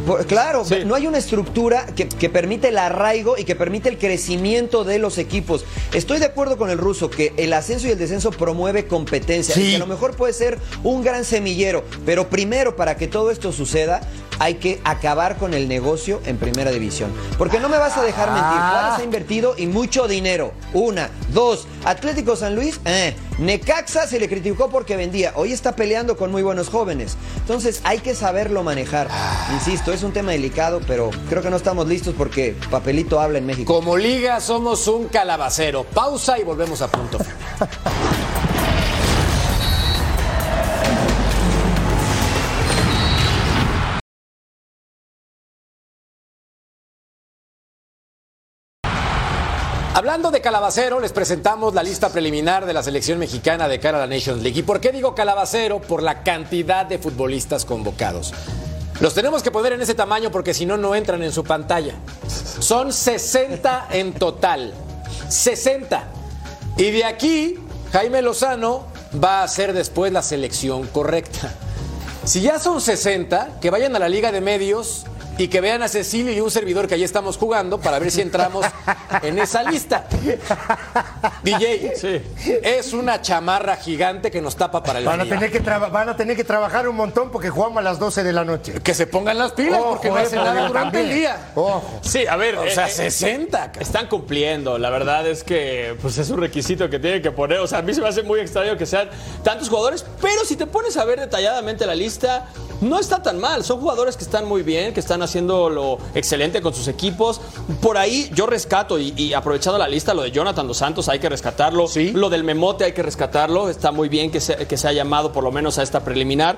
Por- Claro, Sí. no hay una estructura que, que permite el arraigo y que permite el crecimiento de los equipos. Estoy de acuerdo con el ruso que el ascenso y el descenso promueve competencia Sí. y que a lo mejor puede ser un gran semillero, pero primero para que todo esto suceda hay que acabar con el negocio en primera división. Porque no me vas a dejar mentir, Ah. Juárez ha invertido y mucho dinero. Una, dos, Atlético San Luis, eh. Necaxa se le criticó porque vendía, hoy está peleando con muy buenos jóvenes. Entonces hay que saberlo manejar. Insisto, es un tema delicado, pero creo que no estamos listos porque papelito habla en México. Como liga somos un calabacero. Pausa y volvemos a punto. [LAUGHS] Hablando de calabacero, les presentamos la lista preliminar de la selección mexicana de cara a la Nations League. ¿Y por qué digo calabacero? Por la cantidad de futbolistas convocados. Los tenemos que poner en ese tamaño porque si no, no entran en su pantalla. Son 60 en total. 60. Y de aquí, Jaime Lozano va a hacer después la selección correcta. Si ya son 60, que vayan a la Liga de Medios y que vean a Cecilio y un servidor que ahí estamos jugando para ver si entramos en esa lista. DJ, es una chamarra gigante que nos tapa para el Van a, día. tener que van a tener que trabajar un montón porque jugamos a las 12 de la noche. Que se pongan las pilas Ojo, porque no eh, hacen nada durante el día. Ojo. Sí, a ver, O sea, eh, eh, 60. ca- Están cumpliendo, la verdad es que pues es un requisito que tienen que poner, o sea, a mí se me hace muy extraño que sean tantos jugadores, pero si te pones a ver detalladamente la lista, no está tan mal, son jugadores que están muy bien, que están haciendo lo excelente con sus equipos, por ahí yo rescato y, y aprovechando la lista, lo de Jonathan Dos Santos hay que rescatarlo, Sí. lo del Memote hay que rescatarlo, está muy bien que se, que se ha llamado por lo menos a esta preliminar,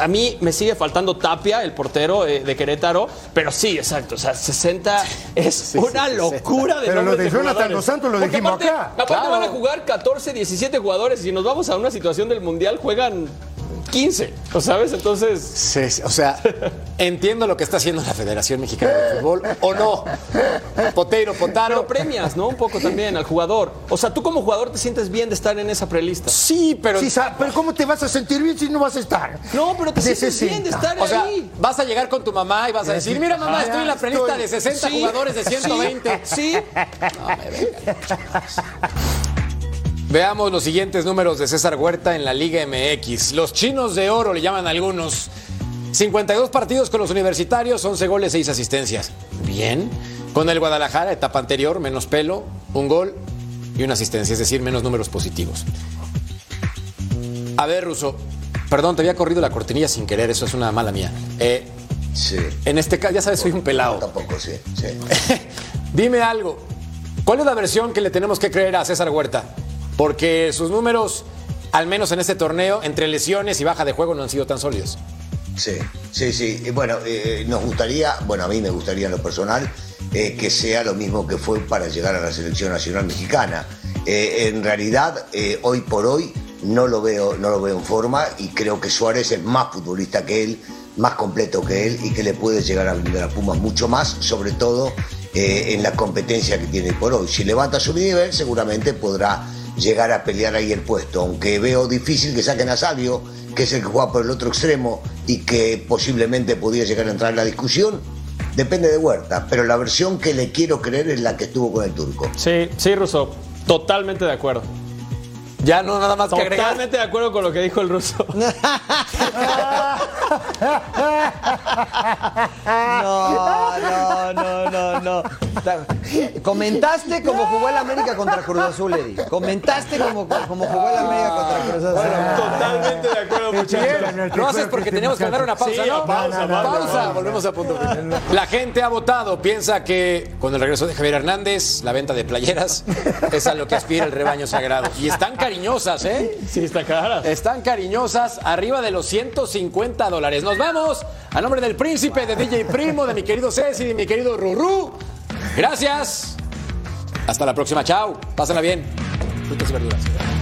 a mí me sigue faltando Tapia, el portero eh, de Querétaro, pero sí, exacto, o sea, 60 es una locura de Pero lo de Jonathan. Dos Santos lo Porque dijimos aparte, acá. Aparte Claro. van a jugar 14, 17 jugadores y nos vamos a una situación del Mundial, juegan 15, ¿lo sabes? Entonces... Sí, sí, o sea, [LAUGHS] entiendo lo que está haciendo la Federación Mexicana de Fútbol o no. Poteiro, Potaro. Pero premias, ¿no? Un poco también al jugador. O sea, tú como jugador te sientes bien de estar en esa prelista. Sí, pero. Sí, sa- pero ¿cómo te vas a sentir bien si no vas a estar? No, pero te sientes bien de 60. estar O sea, ahí. vas a llegar con tu mamá y vas a decir, mira mamá, estoy en la prelista de 60 Sí, jugadores de 120. Sí, Veamos los siguientes números de César Huerta en la Liga MX. Los chinos de oro le llaman algunos. 52 partidos con los universitarios, 11 goles, 6 asistencias. Bien. Con el Guadalajara, etapa anterior, menos pelo, un gol y una asistencia, es decir, menos números positivos. A ver, Russo, perdón, te había corrido la cortinilla sin querer, eso es una mala mía. Eh, Sí. en este caso, ya sabes, soy un No, pelado. tampoco, sí. sí. [LAUGHS] Dime algo. ¿Cuál es la versión que le tenemos que creer a César Huerta? Porque sus números, al menos en este torneo, entre lesiones y baja de juego, no han sido tan sólidos. Sí, sí, sí. Bueno, eh, nos gustaría, bueno, a mí me gustaría en lo personal, eh, que sea lo mismo que fue para llegar a la selección nacional mexicana. Eh, en realidad, eh, hoy por hoy, no lo, veo, no lo veo en forma y creo que Suárez es más futbolista que él, más completo que él y que le puede llegar a brindar a Pumas mucho más, sobre todo eh, en la competencia que tiene por hoy. Si levanta su nivel, seguramente podrá llegar a pelear ahí el puesto, aunque veo difícil que saquen a Sabio, que es el que juega por el otro extremo y que posiblemente podría llegar a entrar en la discusión. Depende de Huerta, pero la versión que le quiero creer es la que estuvo con el turco. sí, sí, Russo. Totalmente de acuerdo. Ya no, nada más que agregar. Totalmente de acuerdo con lo que dijo el ruso. [LAUGHS] No, no, no, no, no. Ta- Comentaste cómo jugó el América contra Cruz Azul, Eddie. Comentaste como, como jugó el América contra Cruz Azul. Totalmente de acuerdo, muchachos. Lo haces porque teníamos que mandar una pausa, Sí, ¿no? pausa, pausa, pausa. Volvemos a punto. La gente ha votado. Piensa que con el regreso de Javier Hernández, la venta de playeras es a lo que aspira el rebaño sagrado. Y están cariñosas, ¿eh? Sí, está cara. Están cariñosas, arriba de los 150 dólares. Nos vamos a nombre del príncipe, de DJ Primo, de mi querido Ceci, de mi querido Rurú. Gracias. Hasta la próxima. Chao. Pásenla bien. Frutas y verduras.